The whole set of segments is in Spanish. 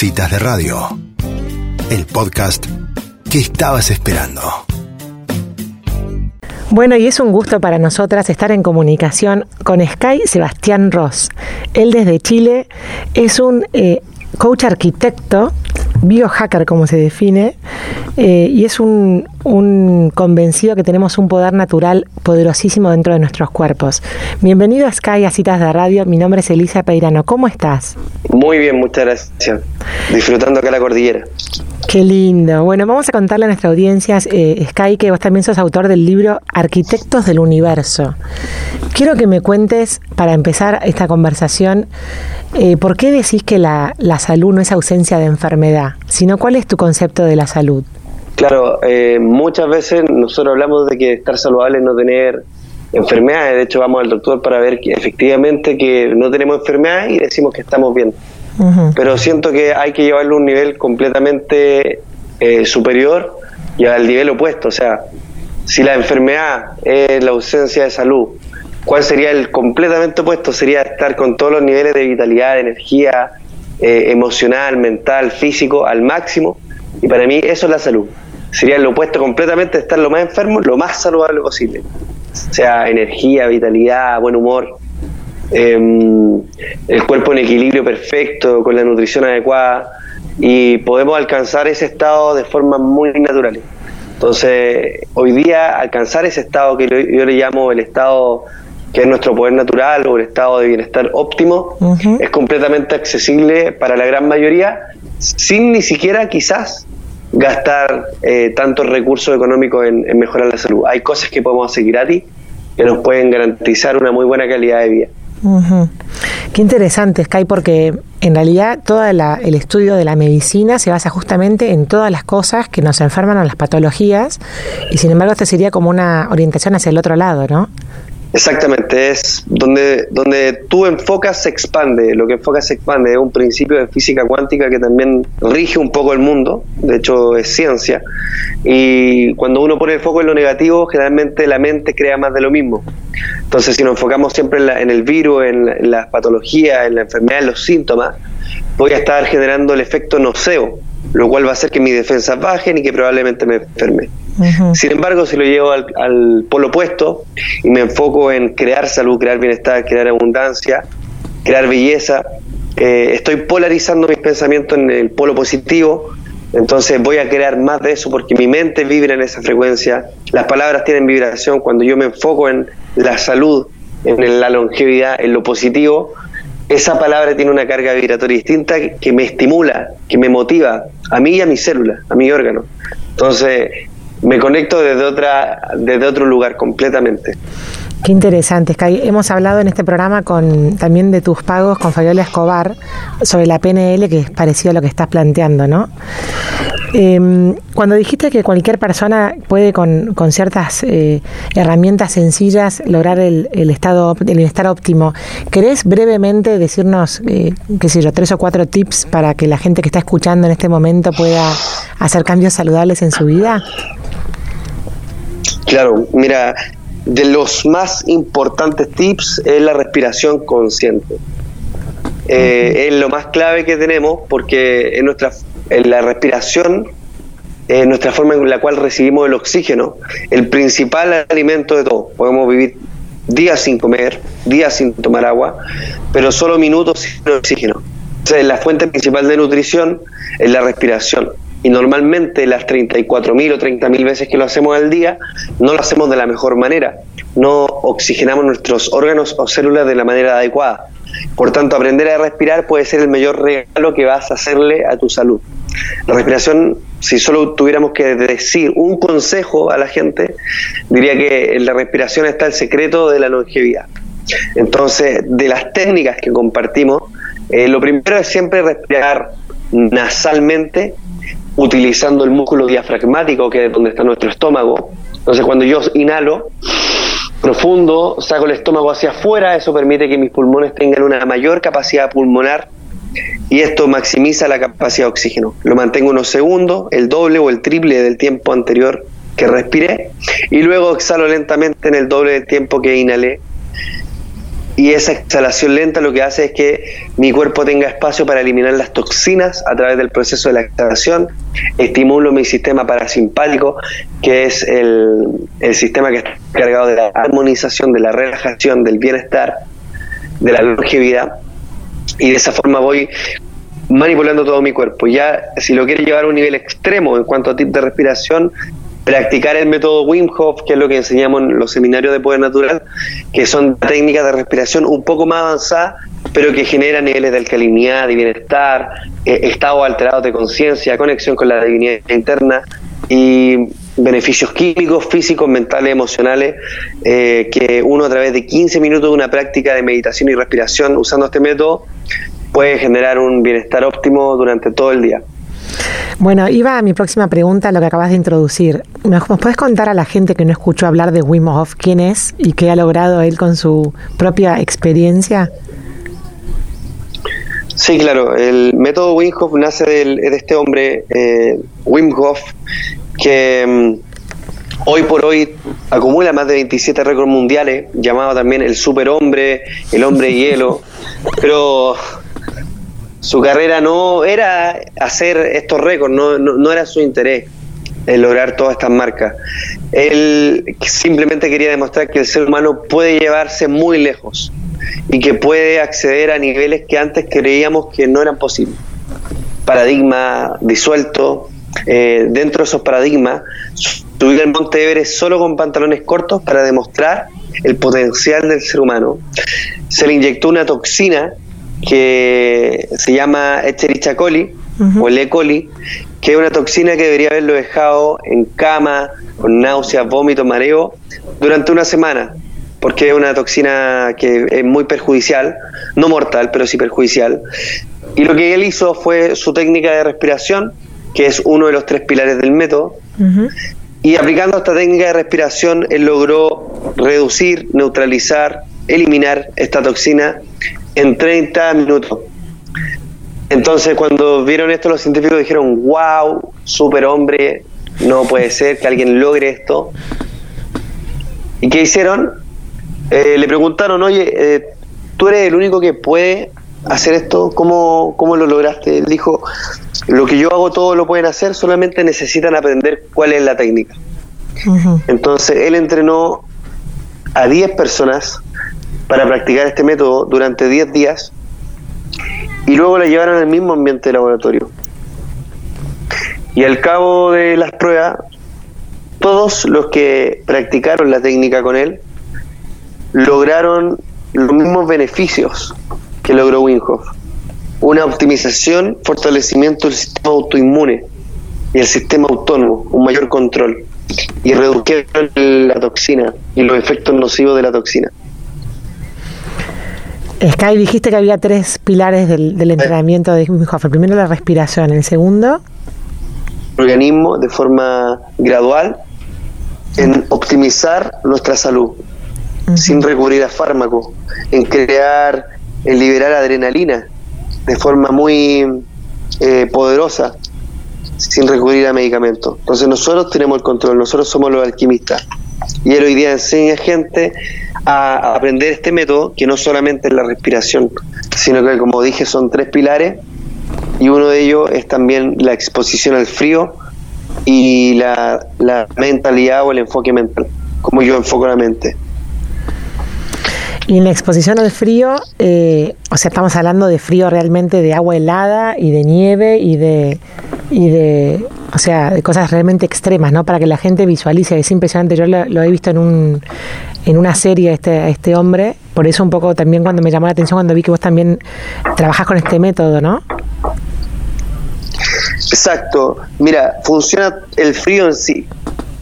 Citas de Radio, el podcast que estabas esperando. Bueno, y es un gusto para nosotras estar en comunicación con Sky Sebastián Ross. Él desde Chile es un eh, coach arquitecto, biohacker como se define, eh, y es un, un, convencido que tenemos un poder natural poderosísimo dentro de nuestros cuerpos. Bienvenido a Sky a Citas de Radio, mi nombre es Elisa Peirano, ¿cómo estás? Muy bien, muchas gracias. Disfrutando acá la cordillera. Qué lindo. Bueno, vamos a contarle a nuestra audiencia, eh, Sky, que vos también sos autor del libro Arquitectos del Universo. Quiero que me cuentes, para empezar esta conversación, eh, ¿por qué decís que la, la, salud no es ausencia de enfermedad, sino cuál es tu concepto de la salud? Claro, eh, muchas veces nosotros hablamos de que estar saludable es no tener enfermedades. De hecho, vamos al doctor para ver que efectivamente que no tenemos enfermedades y decimos que estamos bien pero siento que hay que llevarlo a un nivel completamente eh, superior y al nivel opuesto. O sea, si la enfermedad es la ausencia de salud, ¿cuál sería el completamente opuesto? Sería estar con todos los niveles de vitalidad, de energía, eh, emocional, mental, físico, al máximo. Y para mí eso es la salud. Sería lo opuesto completamente estar lo más enfermo, lo más saludable posible. O sea, energía, vitalidad, buen humor eh, el cuerpo en equilibrio perfecto, con la nutrición adecuada y podemos alcanzar ese estado de forma muy natural. Entonces, hoy día alcanzar ese estado que yo le llamo el estado que es nuestro poder natural o el estado de bienestar óptimo, es completamente accesible para la gran mayoría, sin ni siquiera quizás gastar eh, tantos recursos económicos en, en, mejorar la salud. Hay cosas que podemos hacer gratis que nos pueden garantizar una muy buena calidad de vida. Qué interesante, Sky, porque en realidad todo el estudio de la medicina se basa justamente en todas las cosas que nos enferman a las patologías y sin embargo esto sería como una orientación hacia el otro lado, ¿no? Exactamente, es donde, donde tú enfocas se expande, lo que enfocas se expande, es un principio de física cuántica que también rige un poco el mundo, de hecho es ciencia, y cuando uno pone el foco en lo negativo, generalmente la mente crea más de lo mismo. Entonces si nos enfocamos siempre en, el virus, en, en las patologías, en la enfermedad, en los síntomas, voy a estar generando el efecto noceo, lo cual va a hacer que mis defensas bajen y que probablemente me enferme. Sin embargo, si lo llevo al, polo opuesto y me enfoco en crear salud, crear bienestar, crear abundancia, crear belleza, eh, estoy polarizando mis pensamientos en el polo positivo, entonces voy a crear más de eso porque mi mente vibra en esa frecuencia, las palabras tienen vibración, cuando yo me enfoco en la salud, en la longevidad, en lo positivo, esa palabra tiene una carga vibratoria distinta que me estimula, que me motiva a mí y a mi célula, a mi órgano. Entonces, me conecto desde otra desde otro lugar completamente. Qué interesante. Hemos hablado en este programa con también de tus pagos con Fabiola Escobar sobre la PNL, que es parecido a lo que estás planteando, ¿no? Eh, cuando dijiste que cualquier persona puede con, con ciertas eh, herramientas sencillas lograr el, el, estado el bienestar óptimo, ¿querés brevemente decirnos, eh, qué sé yo, tres o cuatro tips para que la gente que está escuchando en este momento pueda hacer cambios saludables en su vida? Claro, mira, de los más importantes tips es la respiración consciente. Eh, es lo más clave que tenemos porque en nuestra en la respiración es nuestra forma en la cual recibimos el oxígeno, el principal alimento de todo. Podemos vivir días sin comer, días sin tomar agua, pero solo minutos sin oxígeno. La fuente principal de nutrición es la respiración y normalmente las 34.000 o 30.000 veces que lo hacemos al día no lo hacemos de la mejor manera, no oxigenamos nuestros órganos o células de la manera adecuada. Por tanto, aprender a respirar puede ser el mayor regalo que vas a hacerle a tu salud. La respiración, si solo tuviéramos que decir un consejo a la gente, diría que en la respiración está el secreto de la longevidad. Entonces, de las técnicas que compartimos, eh, lo primero es siempre respirar nasalmente utilizando el músculo diafragmático, que es donde está nuestro estómago. Entonces, cuando yo inhalo profundo, saco el estómago hacia afuera, eso permite que mis pulmones tengan una mayor capacidad pulmonar y esto maximiza la capacidad de oxígeno. Lo mantengo unos segundos, el doble o el triple del tiempo anterior que respiré y luego exhalo lentamente en el doble del tiempo que inhalé. y esa exhalación lenta lo que hace es que mi cuerpo tenga espacio para eliminar las toxinas a través del proceso de la exhalación, estimulo mi sistema parasimpático, que es el, el sistema que está encargado de la armonización, de la relajación, del bienestar, de la longevidad, y de esa forma voy manipulando todo mi cuerpo. Ya si lo quiere llevar a un nivel extremo en cuanto a tip de respiración, practicar el método Wim Hof, que es lo que enseñamos en los seminarios de Poder Natural, que son técnicas de respiración un poco más avanzadas, pero que generan niveles de alcalinidad, de bienestar, eh, estados alterados de conciencia, conexión con la divinidad interna y beneficios químicos, físicos, mentales, emocionales, eh, que uno a través de 15 minutos de una práctica de meditación y respiración usando este método puede generar un bienestar óptimo durante todo el día. Bueno, iba a mi próxima pregunta, lo que acabas de introducir. ¿Nos puedes contar a la gente que no escuchó hablar de Wim Hof quién es y qué ha logrado él con su propia experiencia? Sí, claro. El método Wim Hof nace de este hombre, eh, Wim Hof, que mm, hoy por hoy acumula más de 27 récords mundiales, llamado también el superhombre, el hombre hielo. Pero su carrera no era hacer estos récords, no, no, era su interés el lograr todas estas marcas. Él simplemente quería demostrar que el ser humano puede llevarse muy lejos y que puede acceder a niveles que antes creíamos que no eran posibles. Paradigma disuelto, eh, dentro de esos paradigmas, subir el Monte Everest solo con pantalones cortos para demostrar el potencial del ser humano. Se le inyectó una toxina que se llama Escherichia coli o el E. coli, que es una toxina que debería haberlo dejado en cama, con náuseas, vómitos, mareo, durante una semana, porque es una toxina que es muy perjudicial, no mortal, pero sí perjudicial. Y lo que él hizo fue su técnica de respiración, que es uno de los tres pilares del método, y aplicando esta técnica de respiración, él logró reducir, neutralizar, eliminar esta toxina en 30 minutos. Entonces cuando vieron esto los científicos dijeron, wow, super hombre, no puede ser que alguien logre esto. ¿Y qué hicieron? Eh, le preguntaron, oye, eh, tú eres el único que puede hacer esto, ¿Cómo, ¿cómo lo lograste? Él dijo, lo que yo hago todo lo pueden hacer, solamente necesitan aprender cuál es la técnica. Entonces él entrenó a 10 personas para practicar este método durante 10 días y luego la llevaron al mismo ambiente de laboratorio. Y al cabo de las pruebas, todos los que practicaron la técnica con él lograron los mismos beneficios que logró Winhoff. Una optimización, fortalecimiento del sistema autoinmune y el sistema autónomo, un mayor control. Y redujeron la toxina y los efectos nocivos de la toxina. Sky, dijiste que había tres pilares del, entrenamiento de Wim Hof. El primero la respiración, el segundo... organismo de forma gradual en optimizar nuestra salud, sin recurrir a fármacos, en crear, en liberar adrenalina de forma muy eh, poderosa, sin recurrir a medicamentos. Entonces nosotros tenemos el control, nosotros somos los alquimistas. Y él hoy día enseña gente a, aprender este método, que no solamente es la respiración, sino que como dije son tres pilares y uno de ellos es también la exposición al frío y la, mentalidad o el enfoque mental, como yo enfoco la mente. Y en la exposición al frío, eh, o sea, estamos hablando de frío realmente de agua helada y de nieve y de, y de o sea, de cosas realmente extremas, ¿no? Para que la gente visualice, es impresionante. Yo lo, he visto en, un, en una serie, este, este hombre, por eso un poco también cuando me llamó la atención, cuando vi que vos también trabajás con este método, ¿no? Exacto. Mira, funciona el frío en sí.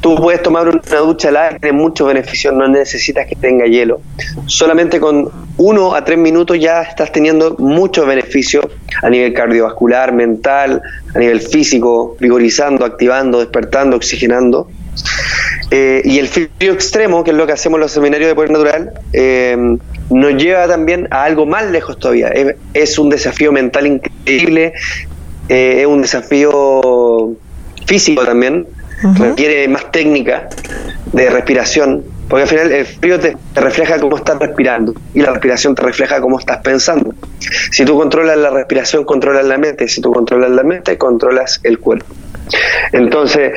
Tú puedes tomar una ducha helada que tiene muchos beneficios, no necesitas que tenga hielo. Solamente con uno a tres minutos ya estás teniendo muchos beneficios a nivel cardiovascular, mental, a nivel físico, vigorizando, activando, despertando, oxigenando. Eh, y el frío extremo, que es lo que hacemos en los seminarios de poder natural, eh, nos lleva también a algo más lejos todavía. Es, un desafío mental increíble, eh, es un desafío físico también, requiere más técnica de respiración, porque al final el frío te, refleja cómo estás respirando y la respiración te refleja cómo estás pensando. Si tú controlas la respiración, controlas la mente, si tú controlas la mente, controlas el cuerpo. Entonces,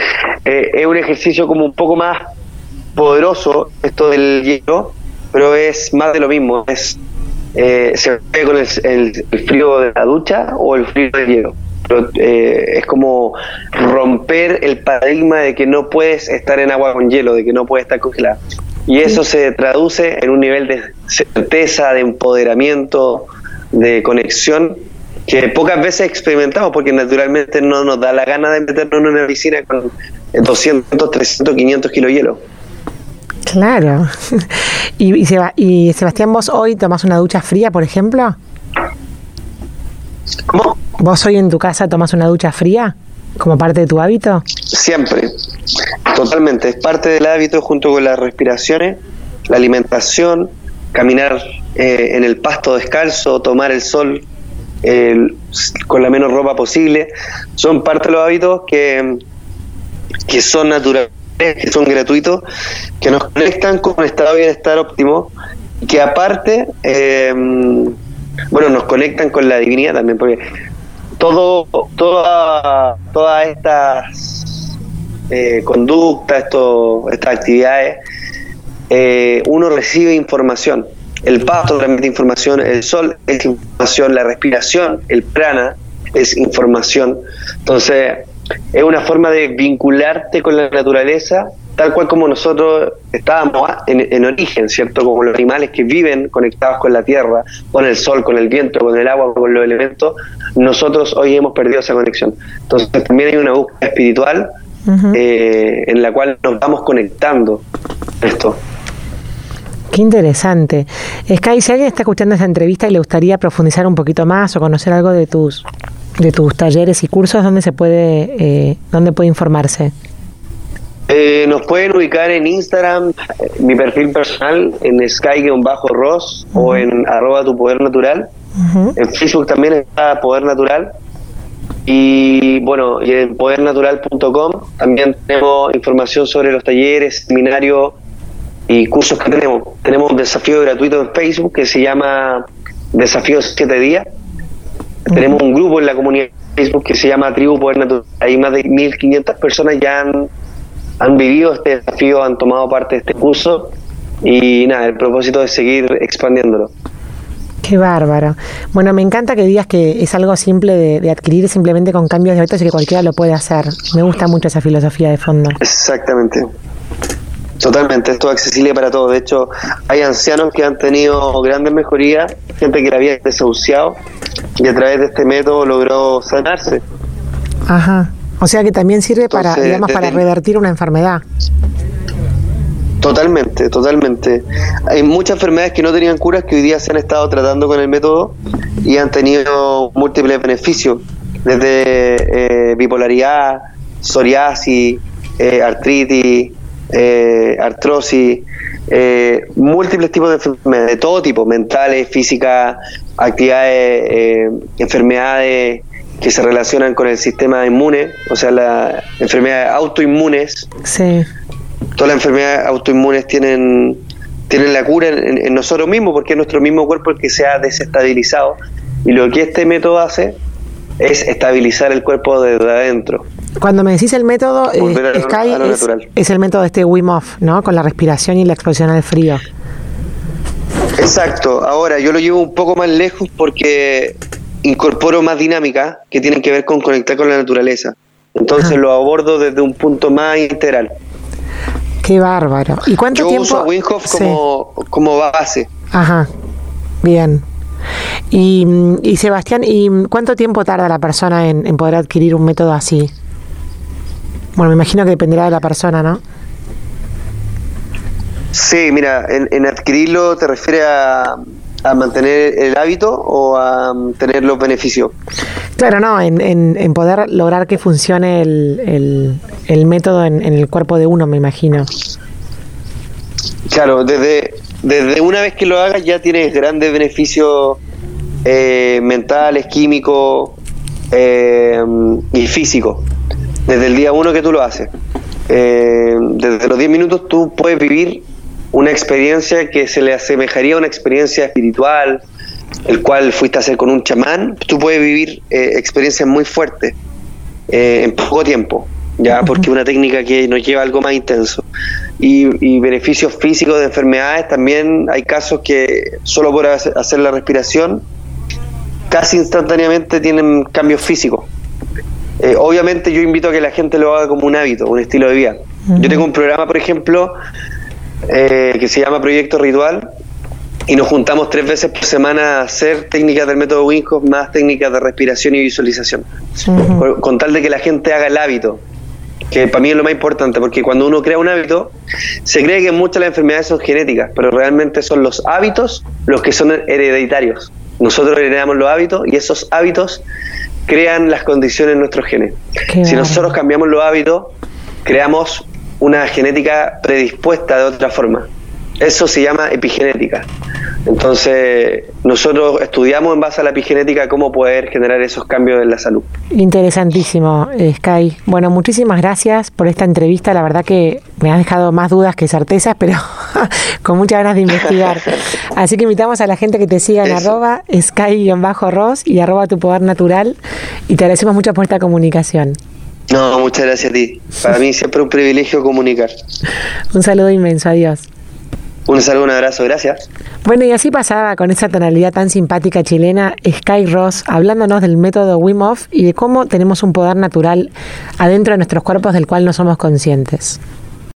eh, es un ejercicio como un poco más poderoso esto del hielo, pero es más de lo mismo, es eh, se ve con el, frío de la ducha o el frío del hielo. Pero, eh, es como romper el paradigma de que no puedes estar en agua con hielo, de que no puedes estar congelado. Y eso se traduce en un nivel de certeza, de empoderamiento, de conexión que pocas veces experimentamos porque naturalmente no nos da la gana de meternos en una piscina con 200, 300, 500 kilos de hielo. Claro. ¿Y, y, y Sebastián, vos hoy tomás una ducha fría, por ejemplo? ¿Cómo? ¿Vos hoy en tu casa tomás una ducha fría como parte de tu hábito? Siempre, totalmente. Es parte del hábito junto con las respiraciones, la alimentación, caminar eh, en el pasto descalzo, tomar el sol con la menos ropa posible. Son parte de los hábitos que, que son naturales que son gratuitos, que nos conectan con un estado de bienestar óptimo, que aparte, eh, bueno, nos conectan con la divinidad también, porque todo, toda, todas estas eh, conductas, estas actividades, eh, uno recibe información. El pasto transmite información, el sol es información, la respiración, el prana es información. Entonces, es una forma de vincularte con la naturaleza, tal cual como nosotros estábamos en, origen, ¿cierto? Como los animales que viven conectados con la tierra, con el sol, con el viento, con el agua, con los elementos, nosotros hoy hemos perdido esa conexión. Entonces también hay una búsqueda espiritual eh, en la cual nos vamos conectando esto. Qué interesante. Sky, si alguien está escuchando esta entrevista y le gustaría profundizar un poquito más o conocer algo de tus de tus talleres y cursos, ¿dónde se puede, eh, dónde puede informarse? Eh, nos pueden ubicar en Instagram, mi perfil personal, en sky-ross o en arroba tu poder natural. En Facebook también está Poder Natural. Y bueno, y en podernatural.com también tenemos información sobre los talleres, seminarios y cursos que tenemos. Tenemos un desafío gratuito en Facebook que se llama Desafíos 7 días tenemos un grupo en la comunidad de Facebook que se llama Tribu Poder Natural. Hay más de 1.500 personas ya han, han vivido este desafío, han tomado parte de este curso y nada, el propósito es seguir expandiéndolo. Qué bárbaro. Bueno, me encanta que digas que es algo simple de, adquirir simplemente con cambios de hábitos y que cualquiera lo puede hacer. Me gusta mucho esa filosofía de fondo. Exactamente. Totalmente, esto es accesible para todos. De hecho, hay ancianos que han tenido grandes mejorías, gente que la había desahuciado y a través de este método logró sanarse. Ajá. O sea que también sirve para, digamos, para revertir una enfermedad. Totalmente, totalmente. Hay muchas enfermedades que no tenían curas que hoy día se han estado tratando con el método y han tenido múltiples beneficios, desde eh, bipolaridad, psoriasis, eh, artritis, eh, artrosis, eh, múltiples tipos de enfermedades, de todo tipo, mentales, físicas, actividades, eh, enfermedades que se relacionan con el sistema inmune, o sea, las enfermedades autoinmunes. Sí. Todas las enfermedades autoinmunes tienen, tienen la cura en, nosotros mismos, porque es nuestro mismo cuerpo el que se ha desestabilizado. Y lo que este método hace es estabilizar el cuerpo desde adentro. Cuando me decís el método, eh, Sky es, el método de este Wim Hof, ¿no? Con la respiración y la exposición al frío. Exacto. Ahora, yo lo llevo un poco más lejos porque incorporo más dinámica que tienen que ver con conectar con la naturaleza. Entonces lo abordo desde un punto más integral. Qué bárbaro. ¿Y cuánto yo tiempo? uso a Wim Hof como, como base. Ajá. Bien. Y, y, Sebastián, ¿y cuánto tiempo tarda la persona en poder adquirir un método así? Bueno, me imagino que dependerá de la persona, ¿no? Sí, mira, en, adquirirlo te refiere a, mantener el hábito o a um, tener los beneficios? Claro, no, en, en, poder lograr que funcione el, el, método en, el cuerpo de uno, me imagino. Claro, desde, desde una vez que lo hagas ya tienes grandes beneficios eh, mentales, químicos eh, y físicos desde el día uno que tú lo haces. Eh, desde los 10 minutos tú puedes vivir una experiencia que se le asemejaría a una experiencia espiritual, el cual fuiste a hacer con un chamán, tú puedes vivir eh, experiencias muy fuertes eh, en poco tiempo, ya porque una técnica que nos lleva algo más intenso. Y, beneficios físicos de enfermedades, también hay casos que solo por hacer la respiración, casi instantáneamente tienen cambios físicos. Eh, obviamente yo invito a que la gente lo haga como un hábito, un estilo de vida. Yo tengo un programa, por ejemplo, eh, que se llama Proyecto Ritual, y nos juntamos tres veces por semana a hacer técnicas del método Winhoff más técnicas de respiración y visualización, con, tal de que la gente haga el hábito, que para mí es lo más importante, porque cuando uno crea un hábito, se cree que muchas de las enfermedades son genéticas, pero realmente son los hábitos los que son hereditarios. Nosotros heredamos los hábitos y esos hábitos crean las condiciones en nuestros genes. si nosotros cambiamos los hábitos, creamos una genética predispuesta de otra forma. Eso se llama epigenética. Entonces, nosotros estudiamos en base a la epigenética cómo poder generar esos cambios en la salud. Interesantísimo, eh, Sky. Bueno, muchísimas gracias por esta entrevista. La verdad que me ha dejado más dudas que certezas, pero con muchas ganas de investigar. Así que invitamos a la gente que te siga en arroba sky-ross y arroba tu poder natural. Y te agradecemos mucho por esta comunicación. No, muchas gracias a ti. Para mí siempre un privilegio comunicar. un saludo inmenso. Adiós. Un saludo, un abrazo, gracias. Bueno, y así pasaba con esa tonalidad tan simpática chilena Sky Ross, hablándonos del método Wim Hof y de cómo tenemos un poder natural adentro de nuestros cuerpos del cual no somos conscientes.